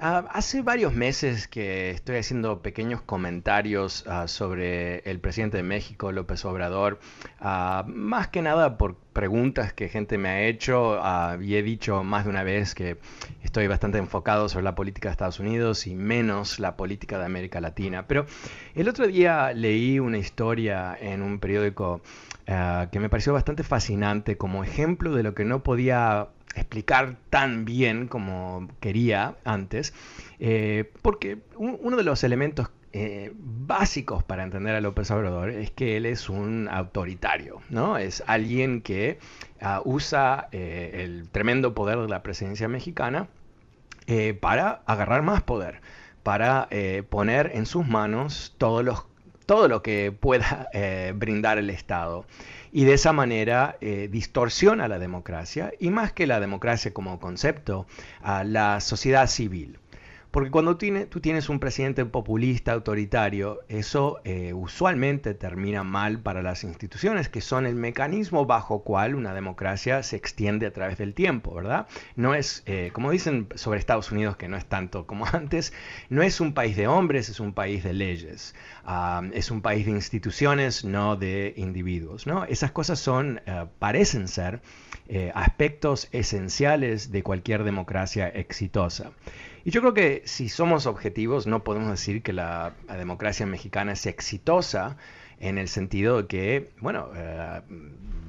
Uh, hace varios meses que estoy haciendo pequeños comentarios uh, sobre el presidente de México, López Obrador, uh, más que nada por preguntas que gente me ha hecho y he dicho más de una vez que estoy bastante enfocado sobre la política de Estados Unidos y menos la política de América Latina. Pero el otro día leí una historia en un periódico que me pareció bastante fascinante como ejemplo de lo que no podía explicar tan bien como quería antes, eh, porque uno de los elementos eh, básicos para entender a López Obrador es que él es un autoritario, ¿no? Es alguien que ah, usa eh, el tremendo poder de la presidencia mexicana para agarrar más poder, para poner en sus manos todo, los, todo lo que pueda brindar el Estado y de esa manera eh, distorsiona la democracia y más que la democracia como concepto, a la sociedad civil. Porque cuando tú tienes un presidente populista, autoritario, eso eh, usualmente termina mal para las instituciones, que son el mecanismo bajo cual una democracia se extiende a través del tiempo, ¿verdad? No es, eh, como dicen sobre Estados Unidos, que no es tanto como antes, no es un país de hombres, es un país de leyes. Ah, es un país de instituciones, no de individuos, ¿no? Esas cosas son, eh, parecen ser aspectos esenciales de cualquier democracia exitosa. Y yo creo que si somos objetivos, no podemos decir que la, democracia mexicana es exitosa en el sentido de que, bueno, eh,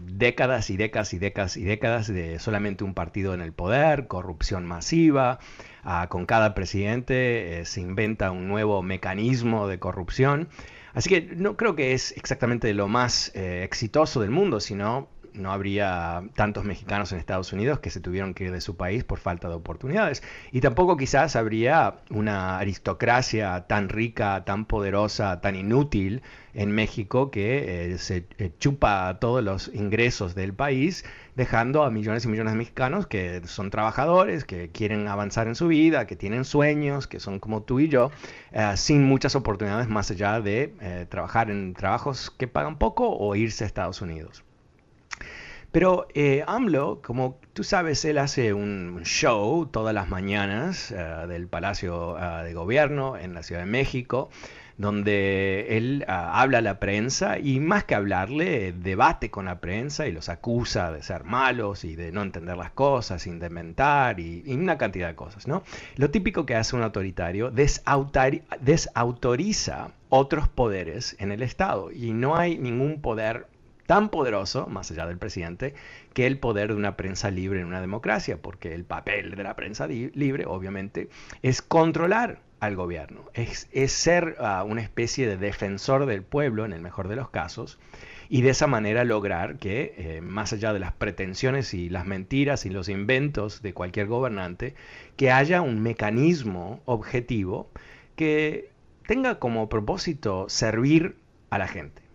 décadas y décadas y décadas y décadas de solamente un partido en el poder, corrupción masiva, ah, con cada presidente eh, se inventa un nuevo mecanismo de corrupción. Así que no creo que es exactamente lo más eh, exitoso del mundo, sino no habría tantos mexicanos en Estados Unidos que se tuvieron que ir de su país por falta de oportunidades. Y tampoco quizás habría una aristocracia tan rica, tan poderosa, tan inútil en México que eh, se eh, chupa todos los ingresos del país, dejando a millones y millones de mexicanos que son trabajadores, que quieren avanzar en su vida, que tienen sueños, que son como tú y yo, eh, sin muchas oportunidades más allá de trabajar en trabajos que pagan poco o irse a Estados Unidos. Pero eh, AMLO, como tú sabes, él hace un show todas las mañanas eh, del Palacio eh, de Gobierno en la Ciudad de México, donde él habla a la prensa y más que hablarle, debate con la prensa y los acusa de ser malos y de no entender las cosas, dementar y, y una cantidad de cosas. ¿no? Lo típico que hace un autoritario, desautoriza otros poderes en el Estado y no hay ningún poder tan poderoso, más allá del presidente, que el poder de una prensa libre en una democracia, porque el papel de la prensa libre, obviamente, es controlar al gobierno, es, ser ah, una especie de defensor del pueblo, en el mejor de los casos, y de esa manera lograr que, eh, más allá de las pretensiones y las mentiras y los inventos de cualquier gobernante, que haya un mecanismo objetivo que tenga como propósito servir a la gente.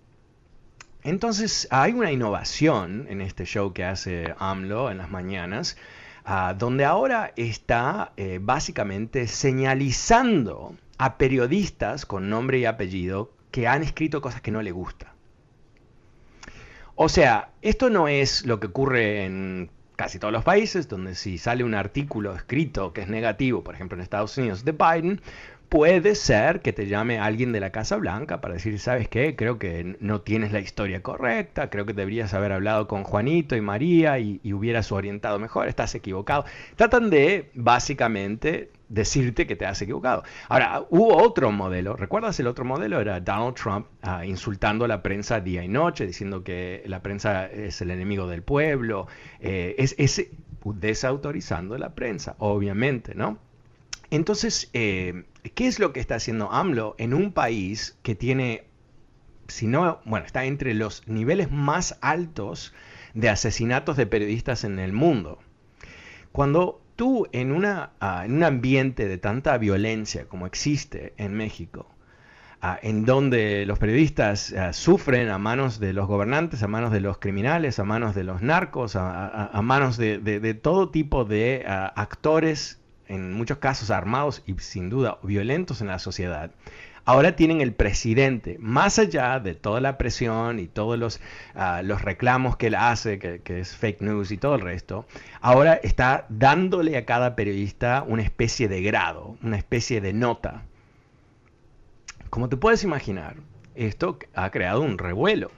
Entonces hay una innovación en este show que hace AMLO en las mañanas, ah, donde ahora está eh, básicamente señalizando a periodistas con nombre y apellido que han escrito cosas que no le gusta. O sea, esto no es lo que ocurre en casi todos los países, donde si sale un artículo escrito que es negativo, por ejemplo en Estados Unidos, de Biden, puede ser que te llame alguien de la Casa Blanca para decir, ¿sabes qué? Creo que no tienes la historia correcta, creo que deberías haber hablado con Juanito y María y, hubieras orientado mejor, estás equivocado. Tratan de, básicamente, decirte que te has equivocado. Ahora, hubo otro modelo, ¿recuerdas el otro modelo? Era Donald Trump ah, insultando a la prensa día y noche, diciendo que la prensa es el enemigo del pueblo, eh, es, es desautorizando la prensa, obviamente, ¿no? Entonces, eh, ¿qué es lo que está haciendo AMLO en un país que tiene, si no, bueno, está entre los niveles más altos de asesinatos de periodistas en el mundo? Cuando tú en, una, ah, en un ambiente de tanta violencia como existe en México, ah, en donde los periodistas ah, sufren a manos de los gobernantes, a manos de los criminales, a manos de los narcos, a, manos de, todo tipo de actores en muchos casos armados y sin duda violentos en la sociedad, ahora tienen el presidente, más allá de toda la presión y todos los, ah, los reclamos que él hace, que, que, es fake news y todo el resto, ahora está dándole a cada periodista una especie de grado, una especie de nota. Como te puedes imaginar, esto ha creado un revuelo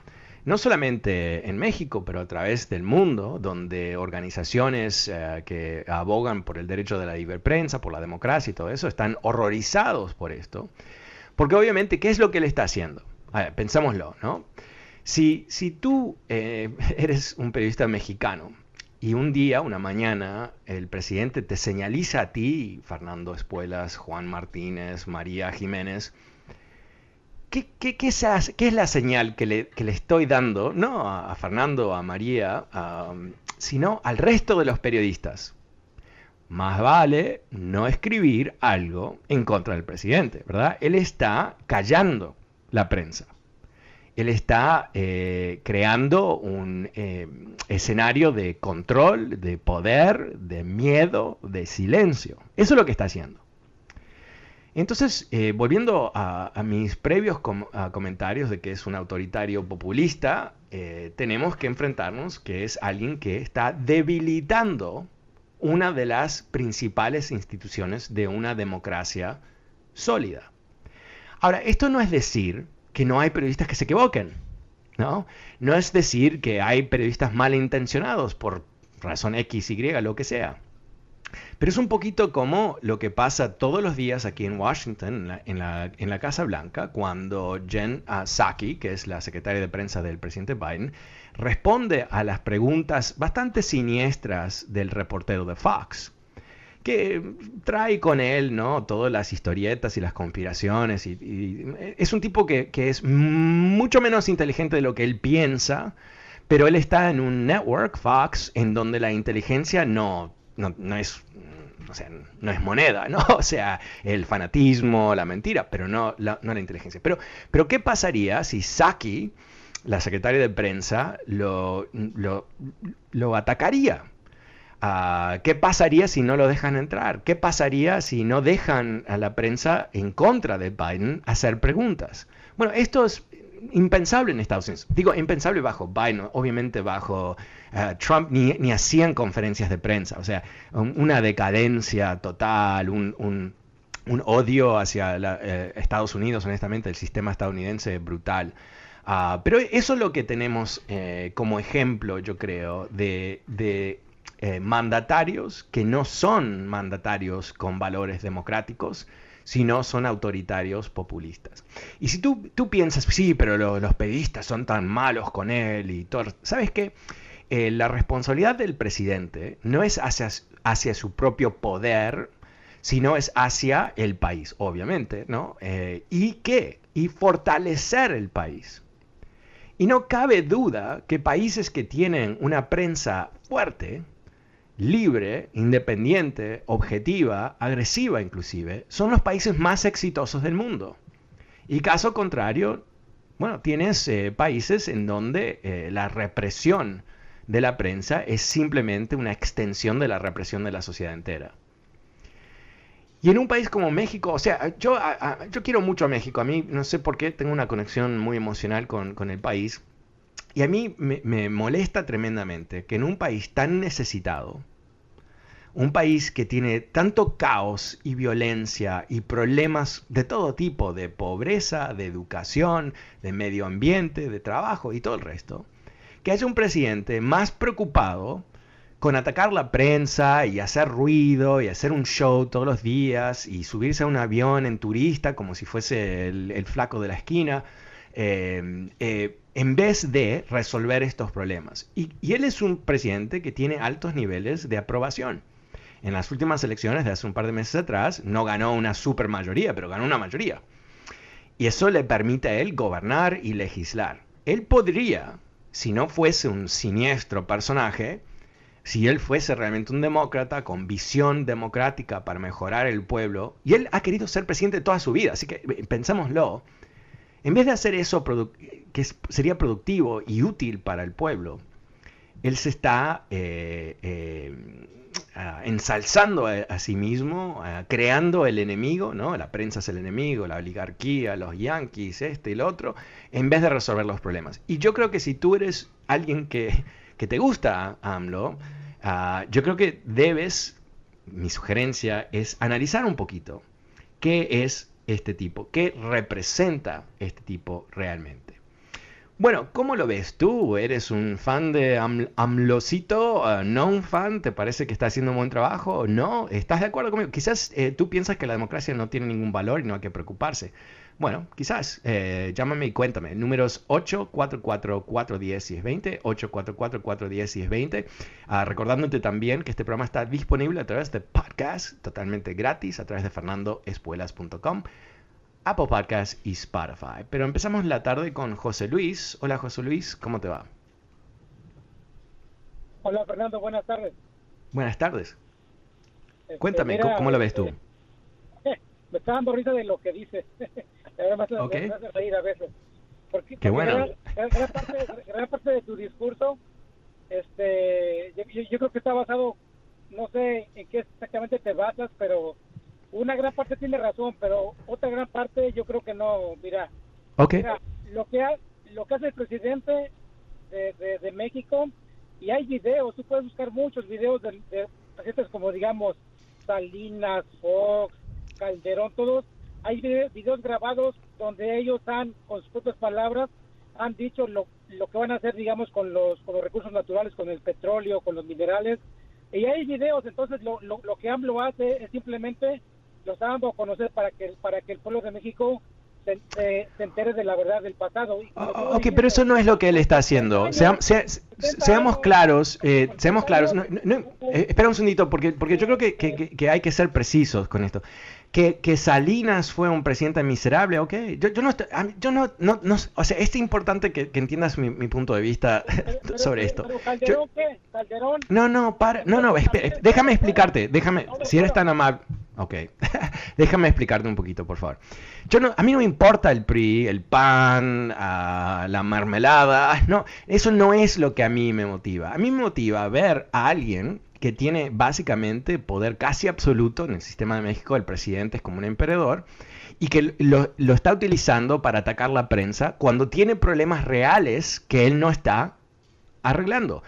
no solamente en México, pero a través del mundo, donde organizaciones eh, que abogan por el derecho de la libre prensa, por la democracia y todo eso, están horrorizados por esto. Porque obviamente, ¿qué es lo que él está haciendo? pensámoslo, ¿no? Si, si tú eh, eres un periodista mexicano y un día, una mañana, el presidente te señaliza a ti, Fernando Espuelas, Juan Martínez, María Jiménez, ¿Qué, es, la señal que le, estoy dando, no a, Fernando, a María, sino al resto de los periodistas? Más vale no escribir algo en contra del presidente, ¿verdad? Él está callando la prensa. Él está eh, creando un eh, escenario de control, de poder, de miedo, de silencio. Eso es lo que está haciendo. Entonces, eh, volviendo a, mis previos comentarios de que es un autoritario populista, eh, tenemos que enfrentarnos que es alguien que está debilitando una de las principales instituciones de una democracia sólida. Ahora, esto no es decir que no hay periodistas que se equivoquen, ¿no? No es decir que hay periodistas malintencionados por razón X, Y, lo que sea. Pero es un poquito como lo que pasa todos los días aquí en Washington, en la, Casa Blanca, cuando Jen Psaki, que es la secretaria de prensa del presidente Biden, responde a las preguntas bastante siniestras del reportero de Fox que trae con él, ¿no? Todas las historietas y las conspiraciones. Y, es un tipo que, es mucho menos inteligente de lo que él piensa, pero él está en un network, Fox, en donde la inteligencia no no, es no es moneda, ¿no? O sea, el fanatismo, la mentira, pero no la, no la inteligencia. Pero, pero, ¿qué pasaría si Saki, la secretaria de prensa, lo, lo, atacaría? Ah, ¿Qué pasaría si no lo dejan entrar? ¿Qué pasaría si no dejan a la prensa en contra de Biden hacer preguntas? Bueno, esto es impensable en Estados Unidos. Digo, impensable bajo Biden, obviamente bajo eh, Trump ni, hacían conferencias de prensa. O sea, una decadencia total, un, odio hacia eh, Estados Unidos, honestamente, el sistema estadounidense brutal. Ah, pero eso es lo que tenemos eh, como ejemplo, yo creo, de, de mandatarios que no son mandatarios con valores democráticos, si no son autoritarios populistas. Y si tú, tú piensas, sí, pero los periodistas son tan malos con él y todo, ¿sabes qué? Eh, la responsabilidad del presidente no es hacia, hacia, su propio poder, sino es hacia el país, obviamente, ¿no? Eh, ¿Y qué? Y fortalecer el país. Y no cabe duda que países que tienen una prensa fuerte, libre, independiente, objetiva, agresiva inclusive, son los países más exitosos del mundo. Y caso contrario, bueno, tienes eh, países en donde eh, la represión de la prensa es simplemente una extensión de la represión de la sociedad entera. Y en un país como México, o sea, yo, yo quiero mucho a México, a mí no sé por qué tengo una conexión muy emocional con, con el país. Y a mí me, molesta tremendamente que en un país tan necesitado, un país que tiene tanto caos y violencia y problemas de todo tipo, de pobreza, de educación, de medio ambiente, de trabajo y todo el resto, que haya un presidente más preocupado con atacar la prensa y hacer ruido y hacer un show todos los días y subirse a un avión en turista como si fuese el, flaco de la esquina, eh, eh, en vez de resolver estos problemas. Y, él es un presidente que tiene altos niveles de aprobación. En las últimas elecciones de hace un par de meses atrás no ganó una super mayoría, pero ganó una mayoría. Y eso le permite a él gobernar y legislar. Él podría, si no fuese un siniestro personaje, si él fuese realmente un demócrata con visión democrática para mejorar el pueblo, y él ha querido ser presidente toda su vida, así que eh, pensámoslo, en vez de hacer eso que sería productivo y útil para el pueblo, él se está eh, eh, ensalzando a, sí mismo, creando el enemigo, ¿no? La prensa es el enemigo, la oligarquía, los yanquis, este y el otro, en vez de resolver los problemas. Y yo creo que si tú eres alguien que, que te gusta AMLO, Ah, yo creo que debes, mi sugerencia es analizar un poquito qué es este tipo, qué representa este tipo realmente. Bueno, ¿cómo lo ves tú? ¿Eres un fan de AMLOcito? Ah, ¿No un fan? ¿Te parece que está haciendo un buen trabajo? ¿No? ¿Estás de acuerdo conmigo? Quizás eh, tú piensas que la democracia no tiene ningún valor y no hay que preocuparse. Bueno, quizás. Eh, llámame y cuéntame. Números 844-410-1020, 844-410-1020. Ah, recordándote también que este programa está disponible a través de podcast, totalmente gratis, a través de fernandoespuelas.com, Apple Podcast y Spotify. Pero empezamos la tarde con José Luis. Hola José Luis, ¿cómo te va? Hola Fernando, buenas tardes. Buenas tardes. Este, cuéntame, ¿cómo, lo ves tú? Eh, me está dando risa de lo que dices. Además, okay. me hace reír a veces. Porque, Qué bueno. Gran, parte, parte, de tu discurso, este, yo, creo que está basado, no sé en qué exactamente te basas, pero una gran parte tiene razón, pero otra gran parte yo creo que no. Mira, okay. lo que lo que hace el presidente de, de, México y hay videos, tú puedes buscar muchos videos de, de presidentes como digamos Salinas, Fox, Calderón, todos hay videos grabados donde ellos han, con sus propias palabras, han dicho lo, lo que van a hacer, digamos, con los, con los recursos naturales, con el petróleo, con los minerales. Y hay videos, entonces lo, lo, lo que AMLO hace es simplemente lo está dando a conocer para que, para que el pueblo de México se, se, entere de la verdad del pasado. ok, pero eso no es lo que él está haciendo. seamos claros, eh, seamos claros. No, eh, espera un segundito, porque, porque yo creo que, que, que, hay que ser precisos con esto que, que, Salinas fue un presidente miserable, ok. Yo, yo, no, yo no, no, no, o sea, es importante que, que entiendas mi, mi, punto de vista sobre esto. Pero Calderón, ¿qué? ¿Calderón? No, no, para, no, no, déjame explicarte, déjame, si eres tan amable, ok, déjame explicarte un poquito, por favor. Yo no, a mí no me importa el PRI, el PAN, uh, la mermelada, no, eso no es lo que a mí me motiva. A mí me motiva ver a alguien que tiene básicamente poder casi absoluto en el sistema de México, el presidente es como un emperador, y que lo, está utilizando para atacar la prensa cuando tiene problemas reales que él no está arreglando.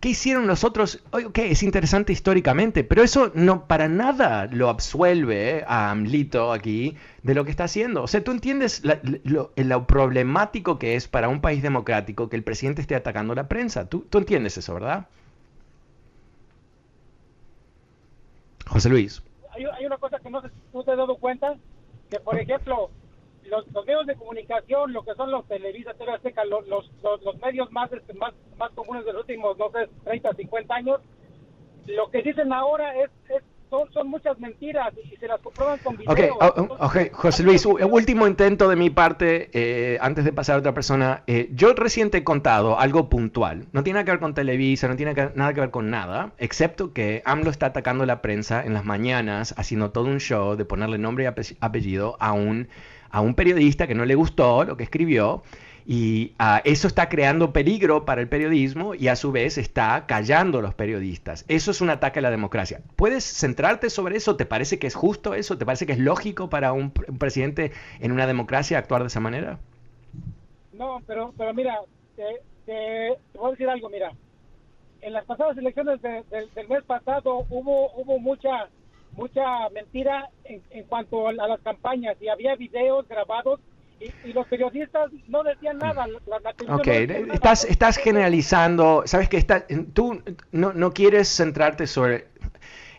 ¿Qué hicieron los otros? Ok, es interesante históricamente, pero eso no para nada lo absuelve a Amlito aquí de lo que está haciendo. O sea, tú entiendes lo, lo, problemático que es para un país democrático que el presidente esté atacando la prensa. Tú, tú entiendes eso, ¿verdad? José Luis. Hay, una cosa que no, te has dado cuenta, que por ejemplo, los, medios de comunicación, lo que son los Televisa, los, medios más, este, más, más comunes de los últimos, no sé, 30, 50 años, lo que dicen ahora es son, muchas mentiras y se las comprueban con videos. Ok, José Luis, último intento de mi parte, eh, antes de pasar a otra persona. Eh, yo recién te he contado algo puntual. No tiene nada que ver con Televisa, no tiene nada que ver con nada, excepto que AMLO está atacando la prensa en las mañanas, haciendo todo un show de ponerle nombre y apellido a un a un periodista que no le gustó lo que escribió y uh, eso está creando peligro para el periodismo y a su vez está callando a los periodistas. Eso es un ataque a la democracia. ¿Puedes centrarte sobre eso? ¿Te parece que es justo eso? ¿Te parece que es lógico para un, presidente en una democracia actuar de esa manera? No, pero, pero mira, te, te, voy a decir algo, mira. En las pasadas elecciones de, de, del mes pasado hubo, hubo mucha mucha mentira en, en cuanto a las campañas y había videos grabados y, los periodistas no decían nada. La, la ok, no estás, nada. estás generalizando, sabes que está, tú no, no quieres centrarte sobre...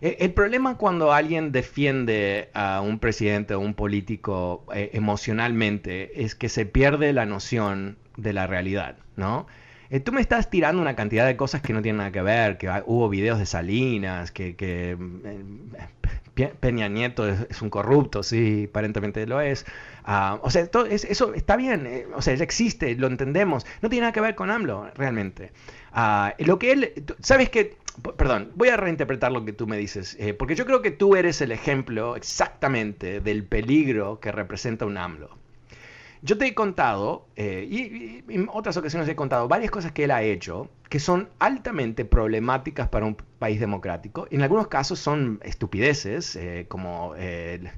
E, el problema cuando alguien defiende a un presidente o un político eh, emocionalmente es que se pierde la noción de la realidad, ¿no? Eh, tú me estás tirando una cantidad de cosas que no tienen nada que ver, que hubo videos de Salinas, que, que eh, Peña Nieto es, un corrupto, sí, aparentemente lo es. Uh, o sea, todo es, eso está bien, eh, o sea, existe, lo entendemos. No tiene nada que ver con AMLO, realmente. Uh, lo que él, ¿sabes qué? Perdón, voy a reinterpretar lo que tú me dices, eh, porque yo creo que tú eres el ejemplo exactamente del peligro que representa un AMLO. Yo te he contado, eh, y, en otras ocasiones he contado varias cosas que él ha hecho que son altamente problemáticas para un país democrático. En algunos casos son estupideces, eh, como eh,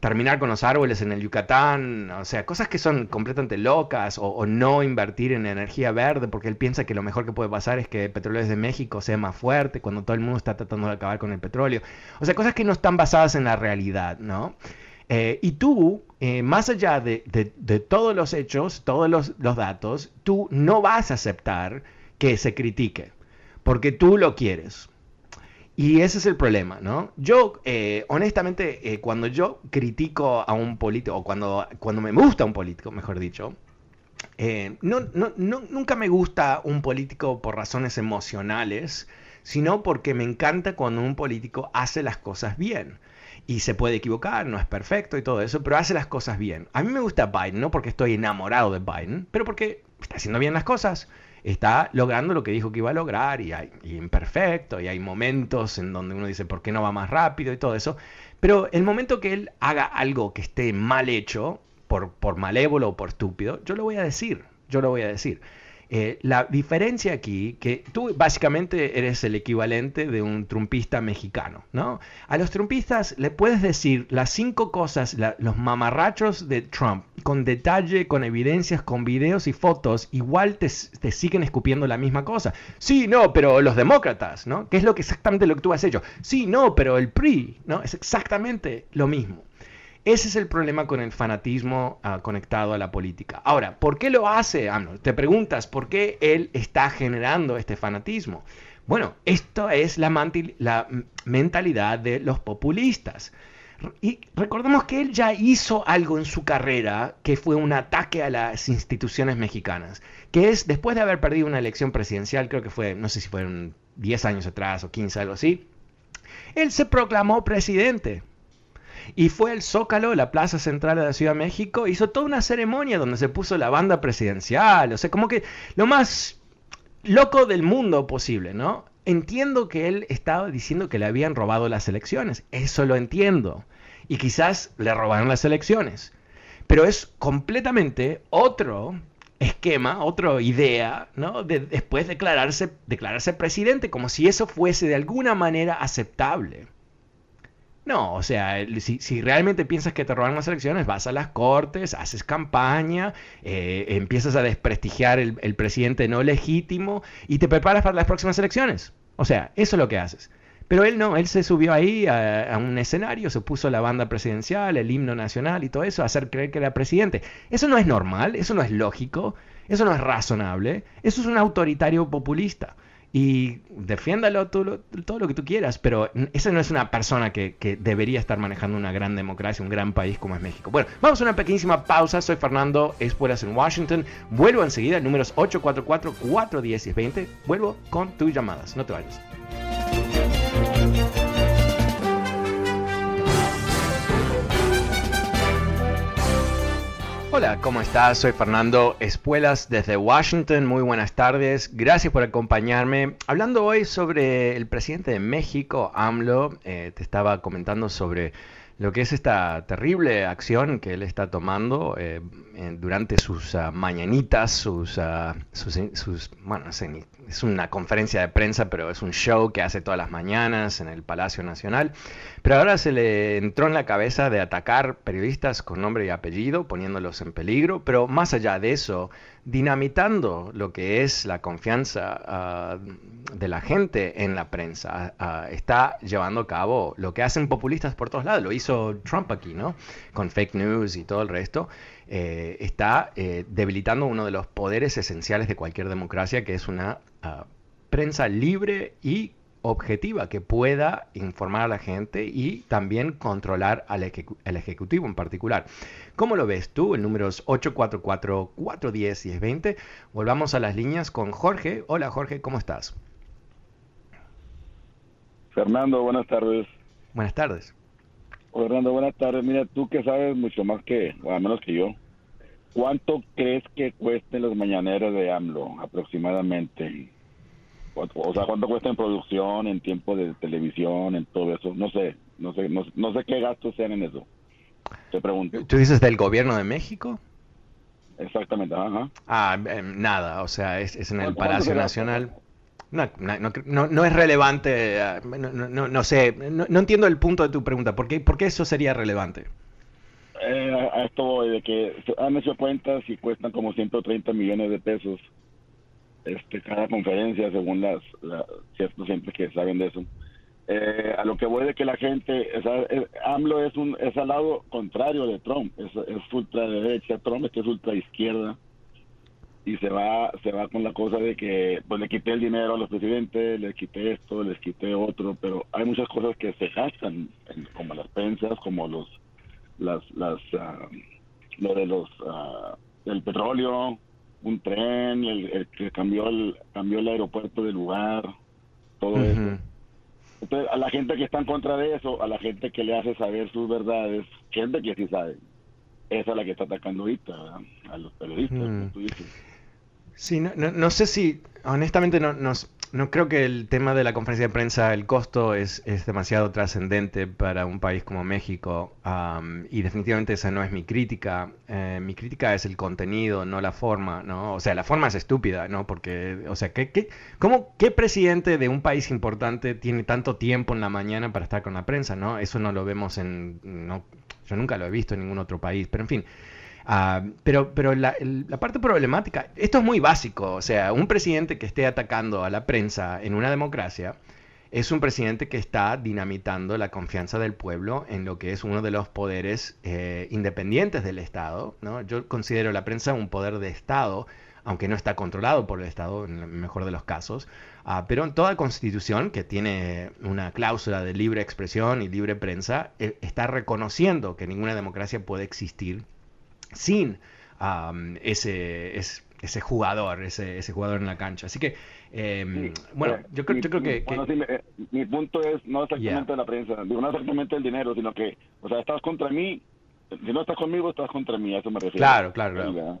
terminar con los árboles en el Yucatán, o sea, cosas que son completamente locas, o, o, no invertir en energía verde, porque él piensa que lo mejor que puede pasar es que Petróleos de México sea más fuerte cuando todo el mundo está tratando de acabar con el petróleo. O sea, cosas que no están basadas en la realidad, ¿no? Eh, y tú, eh, más allá de, todos los hechos, todos los, datos, tú no vas a aceptar que se critique, porque tú lo quieres. Y ese es el problema, ¿no? Yo, eh, honestamente, cuando yo critico a un político, o cuando, cuando me gusta un político, mejor dicho, no, no, nunca me gusta un político por razones emocionales, sino porque me encanta cuando un político hace las cosas bien y se puede equivocar, no es perfecto y todo eso, pero hace las cosas bien. A mí me gusta Biden, no porque estoy enamorado de Biden, pero porque está haciendo bien las cosas, está logrando lo que dijo que iba a lograr y hay y imperfecto y hay momentos en donde uno dice por qué no va más rápido y todo eso, pero el momento que él haga algo que esté mal hecho, por, por malévolo o por estúpido, yo lo voy a decir, yo lo voy a decir. Eh, la diferencia aquí, que tú básicamente eres el equivalente de un trumpista mexicano, ¿no? A los trumpistas le puedes decir las cinco cosas, los mamarrachos de Trump, con detalle, con evidencias, con videos y fotos, igual te, te, siguen escupiendo la misma cosa. Sí, no, pero los demócratas, ¿no? ¿Qué es lo que exactamente lo que tú has hecho? Sí, no, pero el PRI, ¿no? Es exactamente lo mismo. Ese es el problema con el fanatismo uh, conectado a la política. Ahora, ¿por qué lo hace? Te preguntas, ¿por qué él está generando este fanatismo? Bueno, esto es la, la mentalidad de los populistas. Y recordemos que él ya hizo algo en su carrera que fue un ataque a las instituciones mexicanas, que es después de haber perdido una elección presidencial, creo que fue, no sé si fueron 10 años atrás o 15, algo así, él se proclamó presidente y fue el Zócalo, la plaza central de la Ciudad de México, hizo toda una ceremonia donde se puso la banda presidencial, o sea, como que lo más loco del mundo posible, ¿no? Entiendo que él estaba diciendo que le habían robado las elecciones, eso lo entiendo, y quizás le robaron las elecciones, pero es completamente otro esquema, otra idea, ¿no? De después declararse, declararse presidente, como si eso fuese de alguna manera aceptable. No, o sea, si, realmente piensas que te roban las elecciones, vas a las cortes, haces campaña, eh, empiezas a desprestigiar el, presidente no legítimo y te preparas para las próximas elecciones. O sea, eso es lo que haces. Pero él no, él se subió ahí a un escenario, se puso la banda presidencial, el himno nacional y todo eso, a hacer creer que era presidente. Eso no es normal, eso no es lógico, eso no es razonable, eso es un autoritario populista y defiéndalo todo, todo, lo que tú quieras, pero esa no es una persona que, que, debería estar manejando una gran democracia, un gran país como es México. Bueno, vamos a una pequeñísima pausa. Soy Fernando Espuelas en Washington. Vuelvo enseguida, números 844-410 y 20. Vuelvo con tus llamadas. No te vayas. Hola, ¿cómo estás? Soy Fernando Espuelas desde Washington. Muy buenas tardes. Gracias por acompañarme. Hablando hoy sobre el presidente de México, AMLO, eh, te estaba comentando sobre lo que es esta terrible acción que él está tomando eh, durante sus ah, mañanitas, sus, uh, sus, bueno, es una conferencia de prensa, pero es un show que hace todas las mañanas en el Palacio Nacional. Pero ahora se le entró en la cabeza de atacar periodistas con nombre y apellido, poniéndolos en peligro, pero más allá de eso, dinamitando lo que es la confianza ah, de la gente en la prensa. Ah, está llevando a cabo lo que hacen populistas por todos lados. Lo hizo Trump aquí, ¿no? Con fake news y todo el resto. Eh, está eh, debilitando uno de los poderes esenciales de cualquier democracia, que es una ah, prensa libre y objetiva que pueda informar a la gente y también controlar al Ejecutivo en particular. ¿Cómo lo ves tú? El número es 844-410-1020. Volvamos a las líneas con Jorge. Hola Jorge, ¿cómo estás? Fernando, buenas tardes. Buenas tardes. Fernando, buenas tardes. Mira, tú que sabes mucho más que, o al menos que yo, ¿cuánto crees que cuesten los mañaneros de AMLO aproximadamente? O sea, ¿cuánto cuesta en producción, en tiempo de televisión, en todo eso? No sé, no sé, no, sé qué gastos sean en eso. Te pregunto. ¿Tú dices del gobierno de México? Exactamente, ajá. Ah, em, nada, o sea, es, en el Palacio Nacional. No, no, no, es relevante, ah, no, sé, no, entiendo el punto de tu pregunta. ¿Por qué, por qué eso sería relevante? Eh, a esto voy, de que han hecho cuentas y cuestan como 130 millones de pesos este, cada conferencia según las, ciertos gente que saben de eso. Eh, a lo que voy que la gente, AMLO es un es al lado contrario de Trump, es, es ultraderecha, Trump es que es ultra izquierda y se va se va con la cosa de que pues le quité el dinero a los presidentes, le quité esto, les quité otro, pero hay muchas cosas que se gastan como las pensas, como los las las ah, lo de los uh, el petróleo, un tren, el, que cambió el, cambió el aeropuerto de lugar, todo eso. Entonces, a la gente que está en contra de eso, a la gente que le hace saber sus verdades, gente que sí sabe, esa es la que está atacando ahorita a los periodistas, Sí, no, no, sé si, honestamente, no, nos no creo que el tema de la conferencia de prensa, el costo es, es demasiado trascendente para un país como México y definitivamente esa no es mi crítica. Eh, mi crítica es el contenido, no la forma, ¿no? O sea, la forma es estúpida, ¿no? Porque, o sea, ¿qué, qué, cómo, ¿qué presidente de un país importante tiene tanto tiempo en la mañana para estar con la prensa, ¿no? Eso no lo vemos en... No, yo nunca lo he visto en ningún otro país, pero en fin. Ah, pero pero la, parte problemática, esto es muy básico, o sea, un presidente que esté atacando a la prensa en una democracia es un presidente que está dinamitando la confianza del pueblo en lo que es uno de los poderes eh, independientes del Estado. ¿no? Yo considero la prensa un poder de Estado, aunque no está controlado por el Estado en el mejor de los casos, ah, pero en toda constitución que tiene una cláusula de libre expresión y libre prensa, eh, está reconociendo que ninguna democracia puede existir sin ese, ese, jugador, ese, ese, jugador en la cancha. Así que, em, bueno, yo, creo, yo creo que... Eh, mi punto es no exactamente la prensa, no exactamente el dinero, sino que, o sea, estás contra mí, si no estás conmigo, estás contra mí, a eso me refiero. Claro, claro,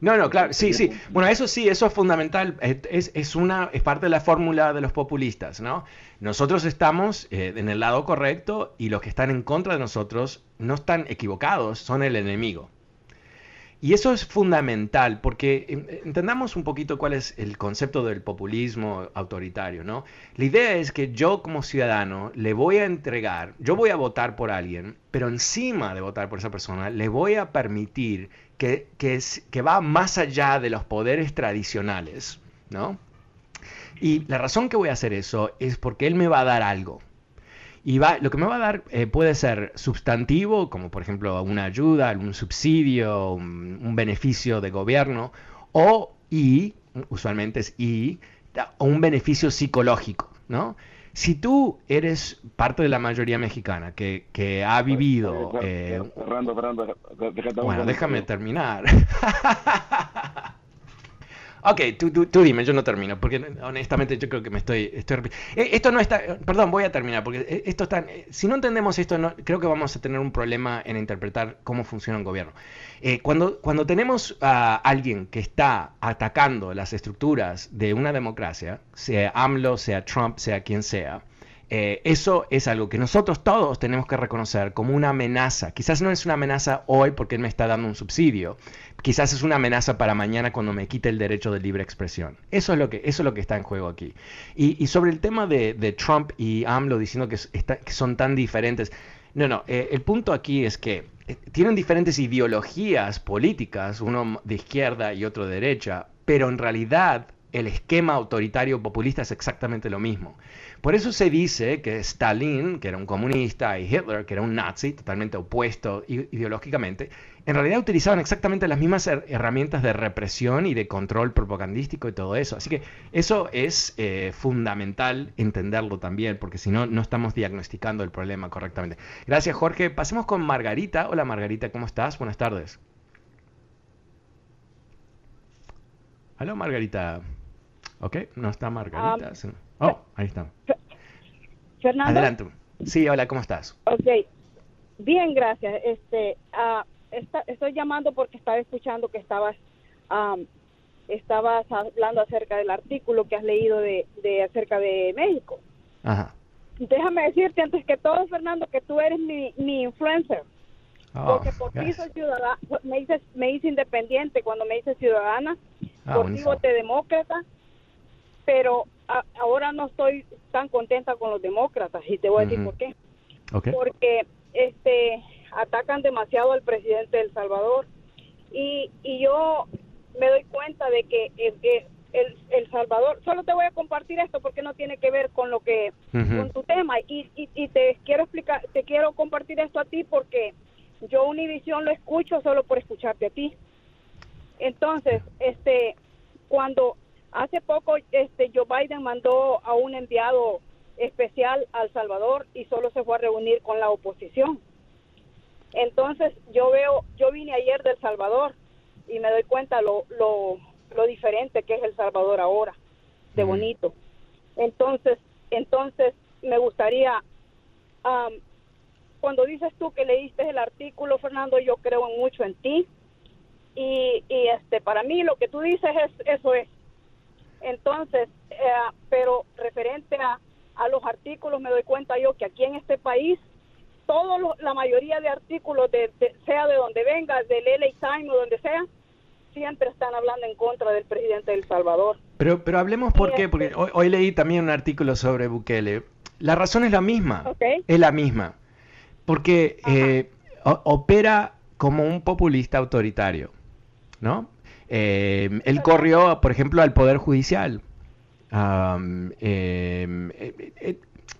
No, no, claro, sí, sí. Bueno, eso sí, eso es fundamental. Es, es, una, es parte de la fórmula de los populistas, ¿no? Nosotros estamos eh, en el lado correcto y los que están en contra de nosotros no están equivocados, son el enemigo. Y eso es fundamental porque entendamos un poquito cuál es el concepto del populismo autoritario, ¿no? La idea es que yo como ciudadano le voy a entregar, yo voy a votar por alguien, pero encima de votar por esa persona le voy a permitir que, que, que va más allá de los poderes tradicionales, ¿no? Y la razón que voy a hacer eso es porque él me va a dar algo. Y va, lo que me va a dar eh, puede ser sustantivo, como por ejemplo una ayuda, un subsidio, un, beneficio de gobierno, o y, usualmente es y, o un beneficio psicológico, ¿no? Si tú eres parte de la mayoría mexicana que, que ha vivido... Eh, bueno, déjame terminar. Ok, tú, tú, dime, yo no termino, porque honestamente yo creo que me estoy... estoy eh, esto no está... Perdón, voy a terminar, porque eh, esto está... Eh, si no entendemos esto, no, creo que vamos a tener un problema en interpretar cómo funciona un gobierno. cuando, cuando tenemos a alguien que está atacando las estructuras de una democracia, sea AMLO, sea Trump, sea quien sea, Eh, eso es algo que nosotros todos tenemos que reconocer como una amenaza. Quizás no es una amenaza hoy porque él me está dando un subsidio. Quizás es una amenaza para mañana cuando me quite el derecho de libre expresión. Eso es lo que, eso es lo que está en juego aquí. Y, sobre el tema de, Trump y AMLO diciendo que, son tan diferentes. No, no, eh, el punto aquí es que eh, tienen diferentes ideologías políticas, uno de izquierda y otro de derecha, pero en realidad el esquema autoritario populista es exactamente lo mismo. Por eso se dice que Stalin, que era un comunista, y Hitler, que era un nazi, totalmente opuesto ideológicamente, en realidad utilizaban exactamente las mismas herramientas de represión y de control propagandístico y todo eso. Así que eso es eh, fundamental entenderlo también, porque si no, no estamos diagnosticando el problema correctamente. Gracias, Jorge. Pasemos con Margarita. Hola, Margarita, ¿cómo estás? Buenas tardes. Hola, Margarita. Ok, no está Margarita. Ah, oh, ahí está. Fernando. Adelante. Sí, hola, ¿cómo estás? Ok, bien, gracias. Este, uh, estoy llamando porque estaba escuchando que estabas, estabas hablando acerca del artículo que has leído de, acerca de México. Ajá. Déjame decirte antes que todo, Fernando, que tú eres mi, mi influencer. Oh, porque por ti soy ciudadana, me hice, me hice independiente cuando me hice ciudadana, ah, por ti voté demócrata, pero ahora no estoy tan contenta con los demócratas y te voy a decir por qué. Porque este atacan demasiado al presidente de El Salvador y, y yo me doy cuenta de que el, el, el, Salvador, solo te voy a compartir esto porque no tiene que ver con lo que, con tu tema y, y, y, te quiero explicar, te quiero compartir esto a ti porque yo Univisión lo escucho solo por escucharte a ti. Entonces, este, cuando hace poco este Joe Biden mandó a un enviado especial al Salvador y solo se fue a reunir con la oposición. Entonces yo veo, yo vine ayer del Salvador y me doy cuenta lo, lo, lo diferente que es El Salvador ahora, de bonito. Entonces, entonces me gustaría, cuando dices tú que leíste el artículo, Fernando, yo creo mucho en ti y, y este, para mí lo que tú dices es eso es. Entonces, eh, pero referente a, a los artículos me doy cuenta yo que aquí en este país todo la mayoría de artículos, de, sea de donde venga, del LA Times o donde sea, siempre están hablando en contra del presidente de El Salvador. Pero, pero hablemos por qué, porque este hoy, leí también un artículo sobre Bukele. La razón es la misma, es la misma, porque eh, opera como un populista autoritario, ¿no? Eh, él corrió, por ejemplo, al Poder Judicial.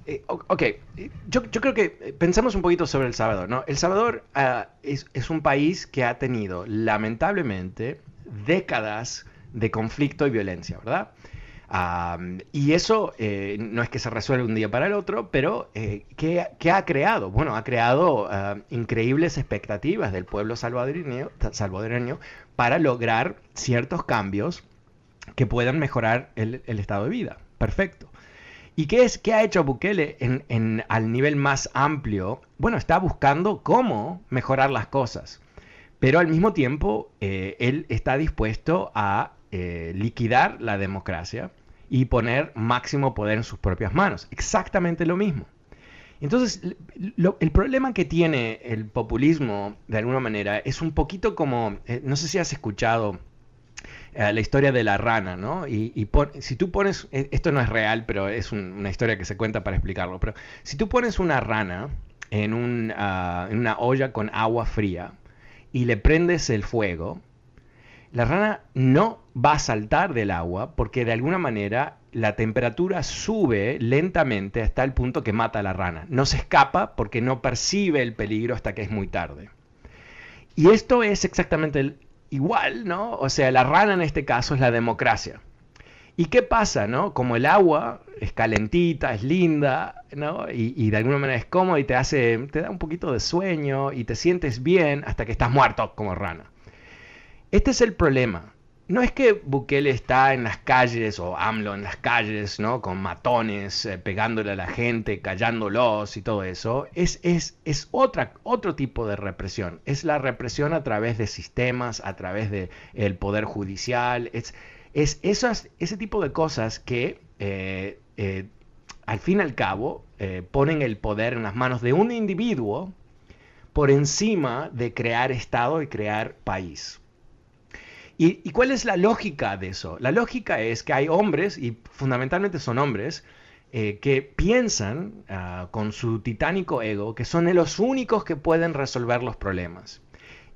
Eh, ok, yo, creo que pensamos un poquito sobre El Salvador, ¿no? El Salvador ah, es, un país que ha tenido, lamentablemente, décadas de conflicto y violencia, ¿verdad? Y eso eh, no es que se resuelva un día para el otro, pero eh, ¿qué, ha creado? Bueno, ha creado increíbles expectativas del pueblo salvadoreño, para lograr ciertos cambios que puedan mejorar el estado de vida. Perfecto. ¿Y qué, es, qué ha hecho Bukele al nivel más amplio? Bueno, está buscando cómo mejorar las cosas, pero al mismo tiempo eh, él está dispuesto a eh, liquidar la democracia y poner máximo poder en sus propias manos. Exactamente lo mismo. Entonces, el problema que tiene el populismo, de alguna manera, es un poquito como, eh, no sé si has escuchado eh, la historia de la rana, ¿no? Y, si tú pones, e, esto no es real, pero es una historia que se cuenta para explicarlo, pero si tú pones una rana en, ah, en una olla con agua fría y le prendes el fuego, la rana no va a saltar del agua porque de alguna manera la temperatura sube lentamente hasta el punto que mata a la rana. No se escapa porque no percibe el peligro hasta que es muy tarde. Y esto es exactamente igual, ¿no? O sea, la rana en este caso es la democracia. ¿Y qué pasa, no? Como el agua es calentita, es linda, ¿no? Y, de alguna manera es cómoda y te hace, te da un poquito de sueño y te sientes bien hasta que estás muerto como rana. Este es el problema no es que Bukele está en las calles o AMLO en las calles, ¿no? Con matones, eh, pegándole a la gente, callándolos y todo eso. Es, es, es otra, otro tipo de represión. Es la represión a través de sistemas, a través del el poder judicial. Es, es esas, ese tipo de cosas que eh, eh, al fin y al cabo, ponen el poder en las manos de un individuo por encima de crear Estado y crear país. ¿Y, cuál es la lógica de eso? La lógica es que hay hombres, y fundamentalmente son hombres, eh, que piensan ah, con su titánico ego que son los únicos que pueden resolver los problemas.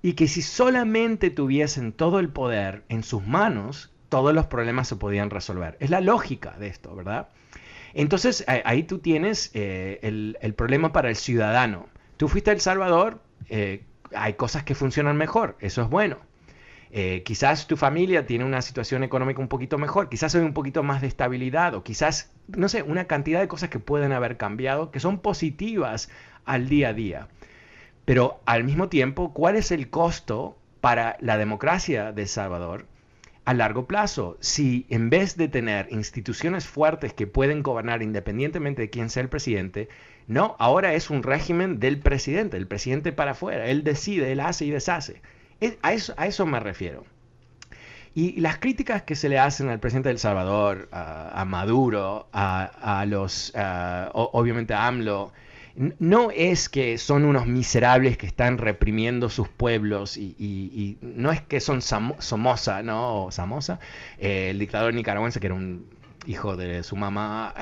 Y que si solamente tuviesen todo el poder en sus manos, todos los problemas se podían resolver. Es la lógica de esto, ¿verdad? Entonces ahí tú tienes eh, el, problema para el ciudadano. Tú fuiste a El Salvador, eh, hay cosas que funcionan mejor, eso es bueno. Eh, quizás tu familia tiene una situación económica un poquito mejor, quizás hay un poquito más de estabilidad o quizás, no sé, una cantidad de cosas que pueden haber cambiado que son positivas al día a día. Pero al mismo tiempo, ¿cuál es el costo para la democracia de El Salvador a largo plazo? Si en vez de tener instituciones fuertes que pueden gobernar independientemente de quién sea el presidente, no, ahora es un régimen del presidente, el presidente para afuera, él decide, él hace y deshace a, eso, a me refiero. Y las críticas que se le hacen al presidente de El Salvador, a, Maduro, a, los, obviamente a AMLO, no es que son unos miserables que están reprimiendo sus pueblos y, no es que son Somoza, ¿no? O Samosa, eh, el dictador nicaragüense que era un hijo de su mamá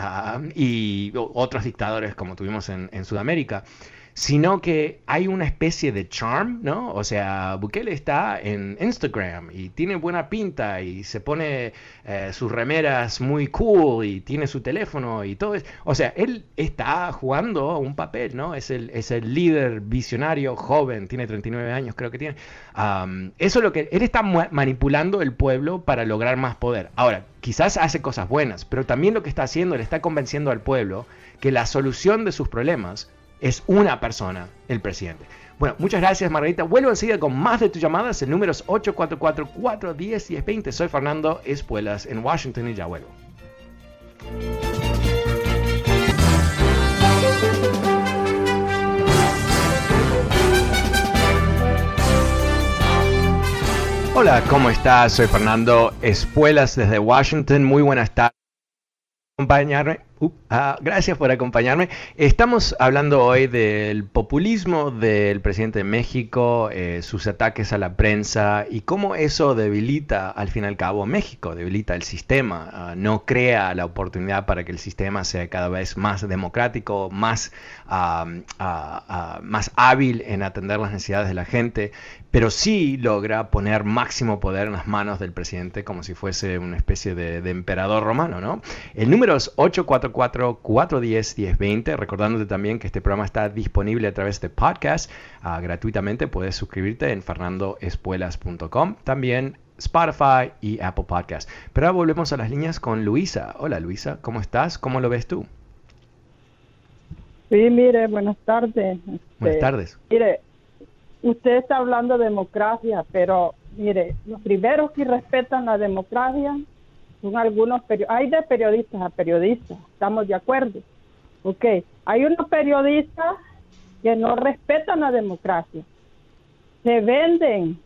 y otros dictadores como tuvimos en Sudamérica sino que hay una especie de charm, ¿no? O sea, Bukele está en Instagram y tiene buena pinta y se pone eh, sus remeras muy cool y tiene su teléfono y todo eso. O sea, él está jugando un papel, ¿no? Es el, es el líder visionario, joven, tiene 39 años, creo que tiene. eso es lo que... Él está manipulando el pueblo para lograr más poder. Ahora, quizás hace cosas buenas, pero también lo que está haciendo, le está convenciendo al pueblo que la solución de sus problemas es una persona, el presidente. Bueno, muchas gracias Margarita. Vuelvo enseguida con más de tus llamadas. El número es 844-410-1020. Soy Fernando Espuelas en Washington y ya vuelvo. Hola, ¿cómo estás? Soy Fernando Espuelas desde Washington. Muy buenas tardes. Acompañarme Ah, gracias por acompañarme. Estamos hablando hoy del populismo del presidente de México, eh, sus ataques a la prensa y cómo eso debilita al fin y al cabo México, debilita el sistema, ah, no crea la oportunidad para que el sistema sea cada vez más democrático, más, ah, más hábil en atender las necesidades de la gente, pero sí logra poner máximo poder en las manos del presidente como si fuese una especie de, de emperador romano. ¿no? El número es 84 444-410-1020. Recordándote también que este programa está disponible a través de podcast. Ah, gratuitamente puedes suscribirte en fernandoespuelas.com. También Spotify y Apple Podcast. Pero ahora volvemos a las líneas con Luisa. Hola Luisa, ¿cómo estás? ¿Cómo lo ves tú? Sí, mire, buenas tardes. buenas este, tardes. Mire, usted está hablando de democracia, pero mire, los primeros que respetan la democracia son algunos hay de periodistas a periodistas, estamos de acuerdo. Ok, hay unos periodistas que no respetan la democracia, se venden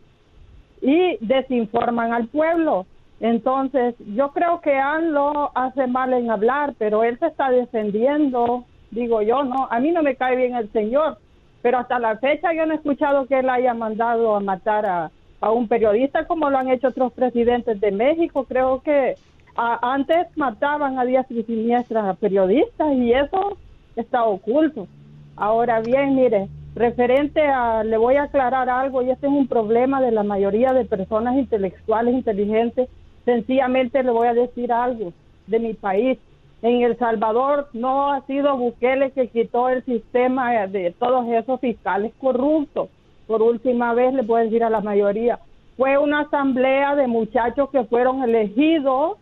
y desinforman al pueblo. Entonces, yo creo que ANLO hace mal en hablar, pero él se está defendiendo, digo yo, no, a mí no me cae bien el señor, pero hasta la fecha yo no he escuchado que él haya mandado a matar a, a un periodista como lo han hecho otros presidentes de México. Creo que antes mataban a días y siniestras a periodistas y eso está oculto. Ahora bien, mire, referente a, le voy a aclarar algo y este es un problema de la mayoría de personas intelectuales, inteligentes. Sencillamente le voy a decir algo de mi país. En El Salvador no ha sido Bukele que quitó el sistema de todos esos fiscales corruptos por última vez le puedo decir a la mayoría, fue una asamblea de muchachos que fueron elegidos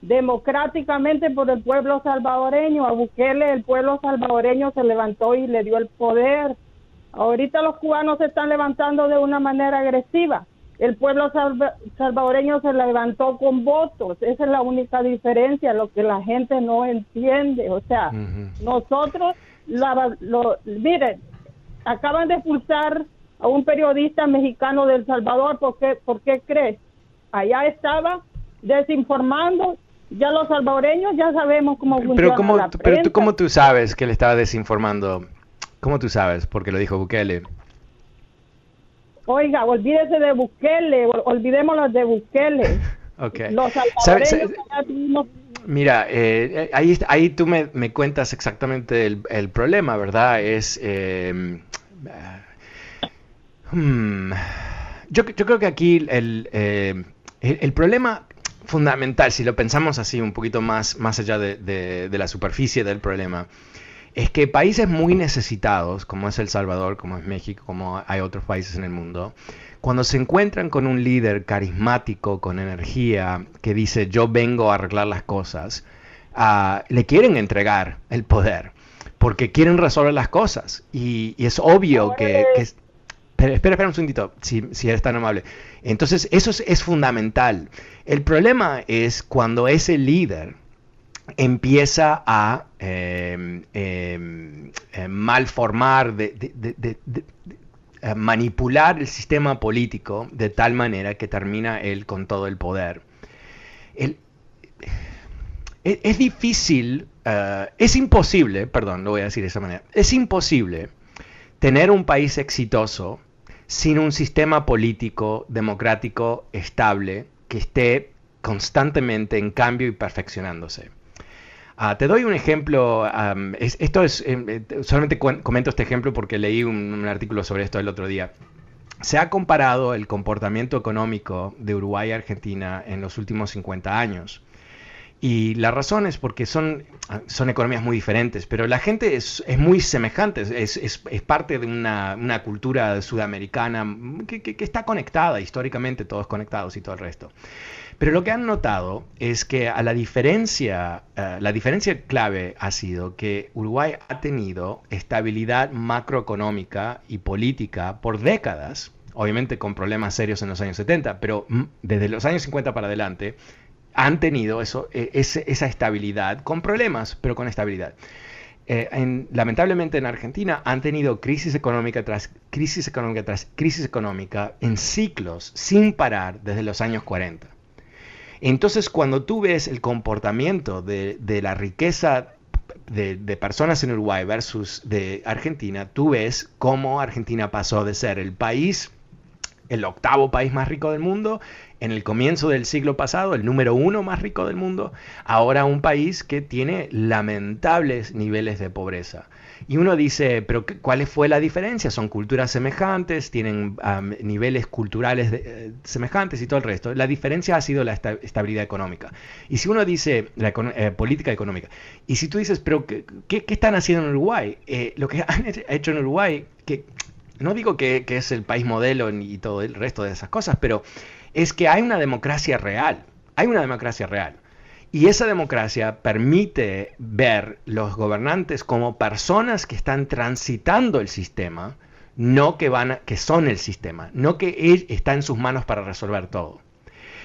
democráticamente por el pueblo salvadoreño. A Bukele el pueblo salvadoreño se levantó y le dio el poder. Ahorita los cubanos se están levantando de una manera agresiva. El pueblo salvadoreño se levantó con votos. Esa es la única diferencia, lo que la gente no entiende. O sea, nosotros, la, lo, miren, acaban de expulsar a un periodista mexicano del Salvador. ¿Por qué, ¿Por qué crees? Allá estaba desinformando Ya los salvadoreños ya sabemos cómo funciona pero cómo, la Pero tú, ¿cómo tú sabes que le estaba desinformando? ¿Cómo tú sabes? Porque lo dijo Bukele. Oiga, olvídese de Bukele, olvidémonos de Bukele. ok. Los salvadoreños Mira, eh, ahí, ahí tú me, me cuentas exactamente el, el, problema, ¿verdad? Es... Eh, hmm, yo, yo, creo que aquí el, eh, el, el, problema fundamental, si lo pensamos así un poquito más, más allá de, de, de la superficie del problema, es que países muy necesitados, como es El Salvador, como es México, como hay otros países en el mundo, cuando se encuentran con un líder carismático, con energía, que dice yo vengo a arreglar las cosas, uh, le quieren entregar el poder, porque quieren resolver las cosas. Y, y es obvio que... que espera, espera, un segundito, si, si eres tan amable. Entonces, eso es, es fundamental. El problema es cuando ese líder empieza a eh, eh, malformar, de, eh, manipular el sistema político de tal manera que termina él con todo el poder. El, es, difícil, uh, es imposible, perdón, lo voy a decir de esa manera, es imposible tener un país exitoso sin un sistema político democrático estable que esté constantemente en cambio y perfeccionándose. Uh, te doy un ejemplo, es, esto es, eh, solamente comento este ejemplo porque leí un, artículo sobre esto el otro día. Se ha comparado el comportamiento económico de Uruguay y Argentina en los últimos 50 años. Y la razón es porque son, son economías muy diferentes, pero la gente es, es muy semejante, es, es, parte de una, una, cultura sudamericana que, que, que está conectada históricamente, todos conectados y todo el resto. Pero lo que han notado es que a la diferencia, uh, la diferencia clave ha sido que Uruguay ha tenido estabilidad macroeconómica y política por décadas, obviamente con problemas serios en los años 70, pero desde los años 50 para adelante han tenido eso, ese, esa estabilidad, con problemas, pero con estabilidad. Eh, en, lamentablemente en Argentina han tenido crisis económica tras crisis económica tras crisis económica en ciclos sin parar desde los años 40. Entonces, cuando tú ves el comportamiento de, de la riqueza de, de, personas en Uruguay versus de Argentina, tú ves cómo Argentina pasó de ser el país, el octavo país más rico del mundo, en el comienzo del siglo pasado, el número uno más rico del mundo, ahora un país que tiene lamentables niveles de pobreza. Y uno dice, pero ¿cuál fue la diferencia? Son culturas semejantes, tienen niveles culturales eh, semejantes y todo el resto. La diferencia ha sido la esta estabilidad económica. Y si uno dice la eh, política económica, y si tú dices, pero ¿qué, qué, qué están haciendo en Uruguay? Eh, lo que han hecho en Uruguay, que no digo que, es el país modelo y todo el resto de esas cosas, pero es que hay una democracia real. Hay una democracia real. Y esa democracia permite ver los gobernantes como personas que están transitando el sistema, no que, van a, que son el sistema, no que él está en sus manos para resolver todo.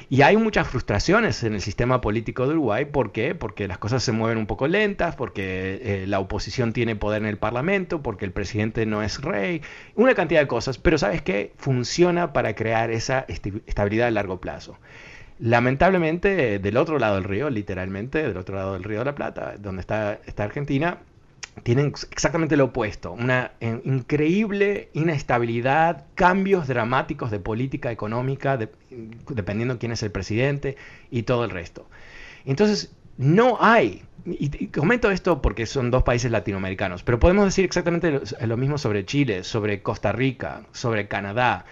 Y hay muchas frustraciones en el sistema político de Uruguay. ¿Por qué? Porque las cosas se mueven un poco lentas, porque eh, la oposición tiene poder en el Parlamento, porque el presidente no es rey, una cantidad de cosas. Pero ¿sabes qué? Funciona para crear esa estabilidad a largo plazo. Lamentablemente, del otro lado del río, literalmente, del otro lado del río de la Plata, donde está, está Argentina, tienen exactamente lo opuesto, una eh, increíble inestabilidad, cambios dramáticos de política económica, de, dependiendo quién es el presidente y todo el resto. Entonces, no hay, y, comento esto porque son dos países latinoamericanos, pero podemos decir exactamente lo mismo sobre Chile, sobre Costa Rica, sobre Canadá,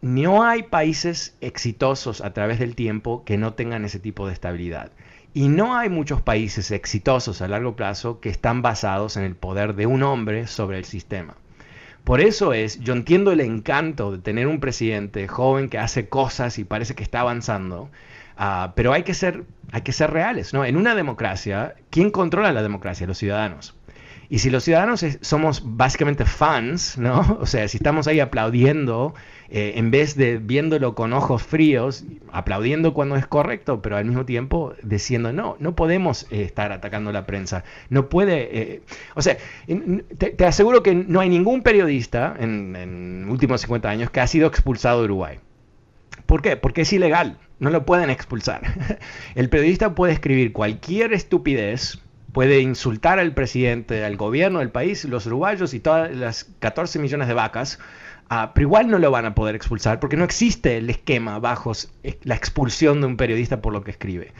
no hay países exitosos a través del tiempo que no tengan ese tipo de estabilidad. Y no hay muchos países exitosos a largo plazo que están basados en el poder de un hombre sobre el sistema. Por eso es, yo entiendo el encanto de tener un presidente joven que hace cosas y parece que está avanzando, uh, pero hay que, ser, hay que ser reales. ¿no? En una democracia, ¿quién controla la democracia? Los ciudadanos. Y si los ciudadanos somos básicamente fans, ¿no? O sea, si estamos ahí aplaudiendo, eh, en vez de viéndolo con ojos fríos, aplaudiendo cuando es correcto, pero al mismo tiempo diciendo, no, no podemos eh, estar atacando la prensa. No puede... Eh, o sea, te, te, aseguro que no hay ningún periodista en, en últimos 50 años que ha sido expulsado de Uruguay. ¿Por qué? Porque es ilegal. no lo pueden expulsar. El periodista puede escribir cualquier estupidez, puede insultar al presidente, al gobierno del país, los uruguayos y todas las 14 millones de vacas, ah, pero igual no lo van a poder expulsar porque no existe el esquema bajo la expulsión de un periodista por lo que escribe.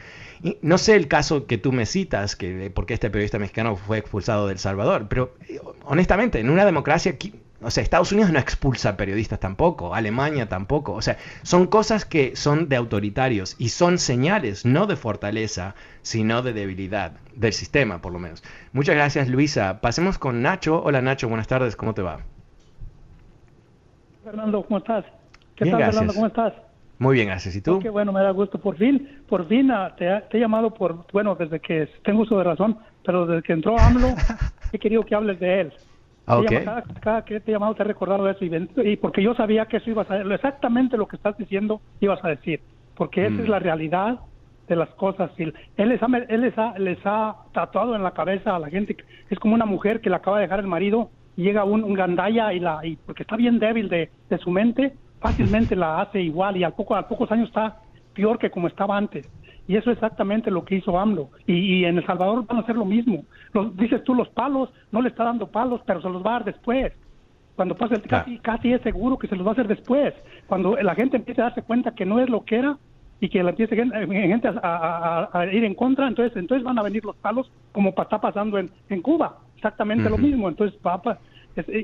No sé el caso que tú me citas, que porque este periodista mexicano fue expulsado de Salvador, pero eh, honestamente, en una democracia o sea, Estados Unidos no expulsa periodistas tampoco, Alemania tampoco. O sea, son cosas que son de autoritarios y son señales no de fortaleza, sino de debilidad del sistema, por lo menos. Muchas gracias, Luisa. Pasemos con Nacho. Hola, Nacho, buenas tardes, ¿cómo te va? Fernando, ¿cómo estás? ¿Qué tal, Fernando? ¿Cómo estás? Muy bien, gracias. ¿Y tú? Qué bueno, me da gusto. Por fin, por fin ah, te, he llamado por, bueno, desde que tengo uso de razón, pero desde que entró AMLO, he querido que hables de él. Ah, cada, que te he llamado te he recordado eso y, porque yo sabía que eso ibas a exactamente lo que estás diciendo ibas a decir, porque esa es mm. la realidad de las cosas. Él les, ha, él les, ha, les ha tatuado en la cabeza a la gente, es como una mujer que le acaba de dejar el marido y llega un, un gandaya y la y porque está bien débil de, de su mente, fácilmente la hace igual y al poco a pocos años está peor que como estaba antes. Y eso es exactamente lo que hizo AMLO. Y, en El Salvador van a hacer lo mismo. dices tú, los palos, no le está dando palos, pero se los va a dar después. Cuando pase el casi, casi es seguro que se los va a hacer después. Cuando la gente empiece a darse cuenta que no es lo que era y que la empiece gente a, ir en contra, entonces entonces van a venir los palos como está pasando en, en Cuba. Exactamente lo mismo. Entonces, papá,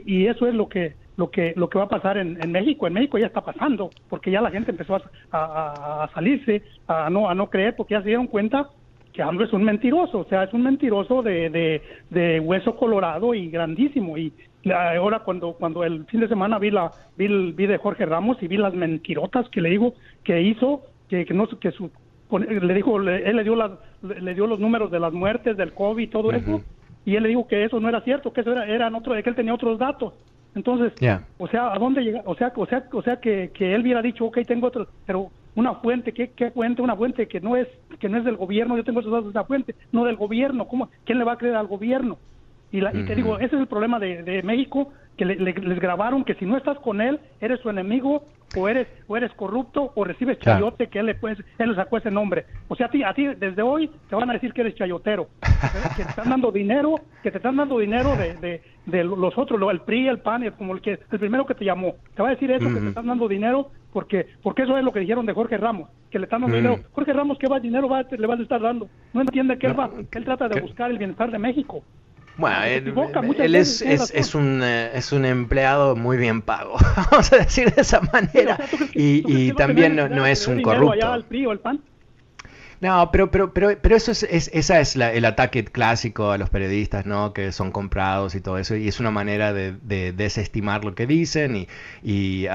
y eso es lo que lo que lo que va a pasar en, México. En México ya está pasando, porque ya la gente empezó a, salirse, a no a no creer, porque ya se dieron cuenta que AMLO es un mentiroso, o sea, es un mentiroso de, de, hueso colorado y grandísimo. Y ahora cuando cuando el fin de semana vi la vi, el, vi de Jorge Ramos y vi las mentirotas que le digo que hizo, que, que no que su le dijo él le dio las le dio los números de las muertes del covid y todo eso y él le dijo que eso no era cierto que eso era eran otro que él tenía otros datos entonces, o sea, ¿a dónde llega? O sea, o sea, o sea que, que él hubiera dicho, ok, tengo otro, pero una fuente, ¿qué, ¿qué, fuente? Una fuente que no es que no es del gobierno, yo tengo esos datos de esa fuente, no del gobierno, ¿cómo? ¿Quién le va a creer al gobierno? Y, la, y te digo, ese es el problema de, de México, que les grabaron que si no estás con él, eres su enemigo, o eres o eres corrupto, o recibes chayote, que él le, pues, él le sacó ese nombre. O sea, a ti, a ti desde hoy te van a decir que eres chayotero, que te están dando dinero, que te están dando dinero de, de, los otros, el PRI, el PAN, como el, que, el primero que te llamó. Te va a decir eso, que te están dando dinero, porque porque eso es lo que dijeron de Jorge Ramos, que le están dando dinero. Jorge Ramos, ¿qué va dinero va, le va a estar dando? No entiende que él, va, él trata de buscar el bienestar de México. Bueno, él, es, es, un, eh, es un empleado muy bien pago, vamos a decir de esa manera. y, y también no, no es un corrupto. No, pero, pero, pero, pero eso es, es esa es la, el ataque clásico a los periodistas, ¿no? Que son comprados y todo eso, y es una manera de, de desestimar lo que dicen y, y,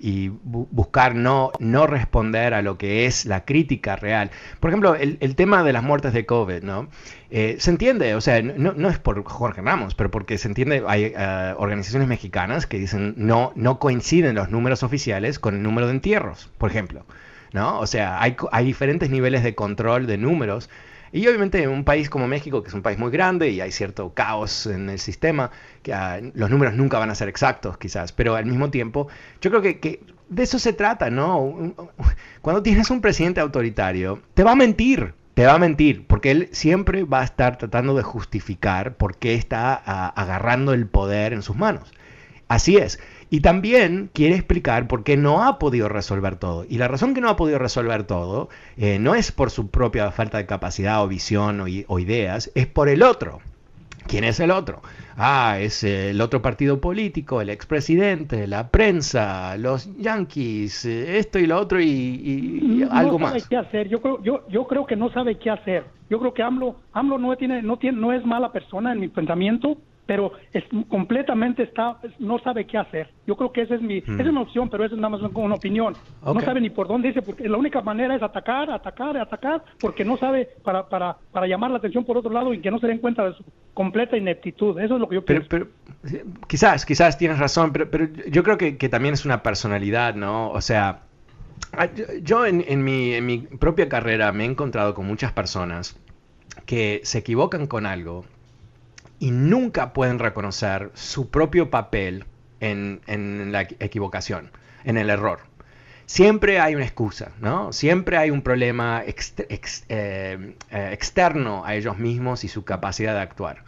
y, buscar no, no responder a lo que es la crítica real. Por ejemplo, el, el tema de las muertes de COVID, ¿no? Eh, se entiende, o sea, no, no, es por Jorge Ramos, pero porque se entiende, hay uh, organizaciones mexicanas que dicen no, no coinciden los números oficiales con el número de entierros, por ejemplo. ¿No? O sea, hay, hay diferentes niveles de control de números. Y obviamente en un país como México, que es un país muy grande y hay cierto caos en el sistema, que uh, los números nunca van a ser exactos quizás, pero al mismo tiempo yo creo que, que, de eso se trata, ¿no? Cuando tienes un presidente autoritario, te va a mentir, te va a mentir, porque él siempre va a estar tratando de justificar por qué está uh, agarrando el poder en sus manos. Así es. Y también quiere explicar por qué no ha podido resolver todo. Y la razón que no ha podido resolver todo eh, no es por su propia falta de capacidad o visión o, o, ideas, es por el otro. ¿Quién es el otro? Ah, es el otro partido político, el expresidente, la prensa, los yanquis, eh, esto y lo otro y, y, algo no sabe qué hacer. Yo creo, yo, yo creo que no sabe qué hacer. Yo creo que AMLO, AMLO no tiene, no tiene, no es mala persona en mi pensamiento pero es, completamente está, no sabe qué hacer. Yo creo que esa es mi, esa es una opción, pero esa es nada más una opinión. No sabe ni por dónde dice, porque la única manera es atacar, atacar, atacar, porque no sabe para, para, para llamar la atención por otro lado y que no se den cuenta de su completa ineptitud. Eso es lo que yo pienso. Pero, quizás, quizás tienes razón, pero, pero yo creo que, que también es una personalidad, ¿no? O sea, yo en, en, mi, en mi propia carrera me he encontrado con muchas personas que se equivocan con algo y nunca pueden reconocer su propio papel en, la equivocación, en el error. siempre hay una excusa, ¿no? Siempre hay un problema eh, eh, externo a ellos mismos y su capacidad de actuar.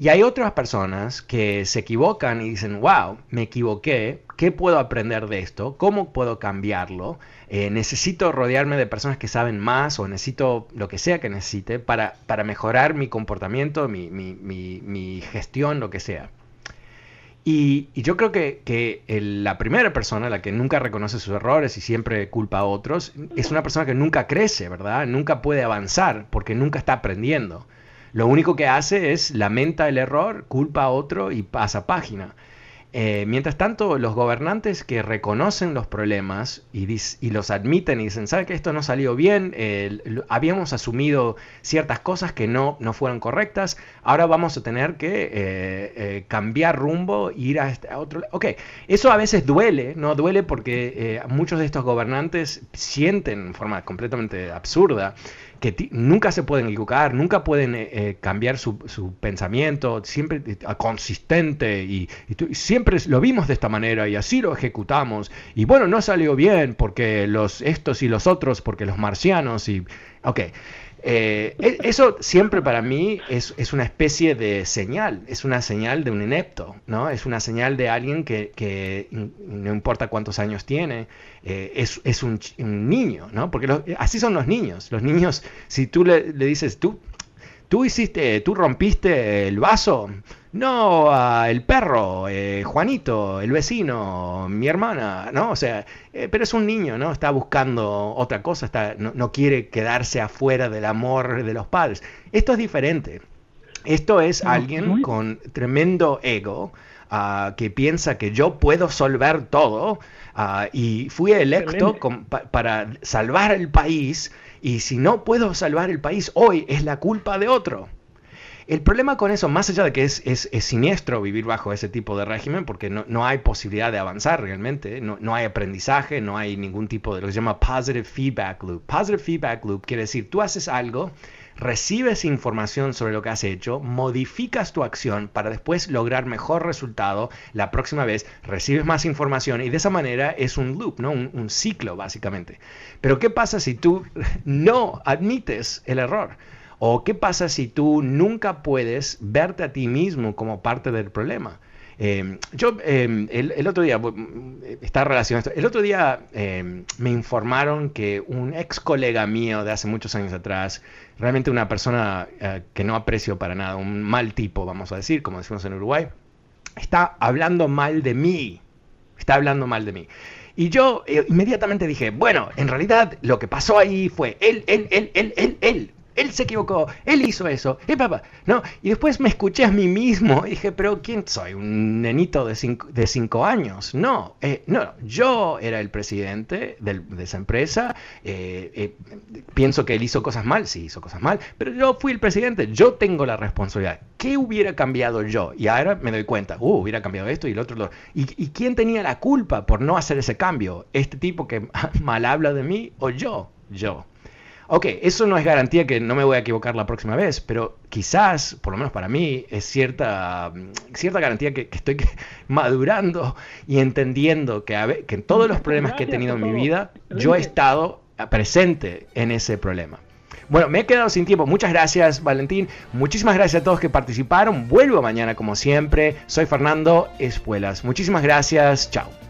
Y hay otras personas que se equivocan y dicen, wow, me equivoqué, ¿qué puedo aprender de esto? ¿Cómo puedo cambiarlo? Eh, necesito rodearme de personas que saben más o necesito lo que sea que necesite para, para mejorar mi comportamiento, mi, mi, mi, gestión, lo que sea. Y, yo creo que, que la primera persona, la que nunca reconoce sus errores y siempre culpa a otros, es una persona que nunca crece, ¿verdad? Nunca puede avanzar porque nunca está aprendiendo. Lo único que hace es lamenta el error, culpa a otro y pasa página. Eh, mientras tanto, los gobernantes que reconocen los problemas y, los admiten y dicen, ¿sabe que esto no salió bien? habíamos asumido ciertas cosas que no, no fueron correctas, ahora vamos a tener que eh, eh, cambiar rumbo, ir a, este, otro lado. Eso a veces duele, ¿no? Duele porque muchos de estos gobernantes sienten de forma completamente absurda que nunca se pueden equivocar, nunca pueden eh, eh, cambiar su, pensamiento, siempre eh, consistente y, siempre lo vimos de esta manera y así lo ejecutamos. Y bueno, no salió bien porque los estos y los otros, porque los marcianos y... Ok, eh, e, eso siempre para mí es, una especie de señal, es una señal de un inepto, ¿no? Es una señal de alguien que, no importa cuántos años tiene, eh, es, un, niño, ¿no? Porque así son los niños. Los niños, si tú le, le dices, tú, tú hiciste, tú rompiste el vaso, no, el perro, eh, Juanito, el vecino, mi hermana, ¿no? O sea, eh, pero es un niño, ¿no? Está buscando otra cosa, está, no, quiere quedarse afuera del amor de los padres. Esto es diferente. Esto es alguien con tremendo ego que piensa que yo puedo solver todo ah, y fui electo para salvar el país y si no puedo salvar el país hoy es la culpa de otro. El problema con eso, más allá de que es, es, siniestro vivir bajo ese tipo de régimen, porque no, no hay posibilidad de avanzar realmente, no, no, hay aprendizaje, no hay ningún tipo de lo que se llama positive feedback loop. Positive feedback loop quiere decir, tú haces algo, recibes información sobre lo que has hecho, modificas tu acción para después lograr mejor resultado la próxima vez, recibes más información y de esa manera es un loop, ¿no? un, un ciclo básicamente. Pero ¿qué pasa si tú no admites el error? ¿O qué pasa si tú nunca puedes verte a ti mismo como parte del problema? Em, yo em, el, otro día, está relacionado el otro día em, me informaron que un ex colega mío de hace muchos años atrás, realmente una persona eh, que no aprecio para nada, un mal tipo, vamos a decir, como decimos en Uruguay, está hablando mal de mí, está hablando mal de mí. Y yo eh, inmediatamente dije, bueno, en realidad lo que pasó ahí fue él, él, él, él, él, él él se equivocó, él hizo eso, y papá, ¿no? Y después me escuché a mí mismo y dije, pero ¿quién soy? ¿Un nenito de cinco, de cinco años? No, eh, no, yo era el presidente de esa empresa, eh, eh, pienso que él hizo cosas mal, sí hizo cosas mal, pero yo fui el presidente, yo tengo la responsabilidad. ¿Qué hubiera cambiado yo? Y ahora me doy cuenta, uh, hubiera cambiado esto y lo otro. ¿Y, ¿Y quién tenía la culpa por no hacer ese cambio? ¿Este tipo que mal habla de mí o yo? Yo. Ok, eso no es garantía que no me voy a equivocar la próxima vez, pero quizás, por lo menos para mí, es cierta, cierta garantía que, estoy madurando y entendiendo que, que en todos los problemas que he tenido en mi vida, yo he estado presente en ese problema. Bueno, me he quedado sin tiempo. Muchas gracias, Valentín. Muchísimas gracias a todos que participaron. Vuelvo mañana, como siempre. Soy Fernando Espuelas. Muchísimas gracias. Chao.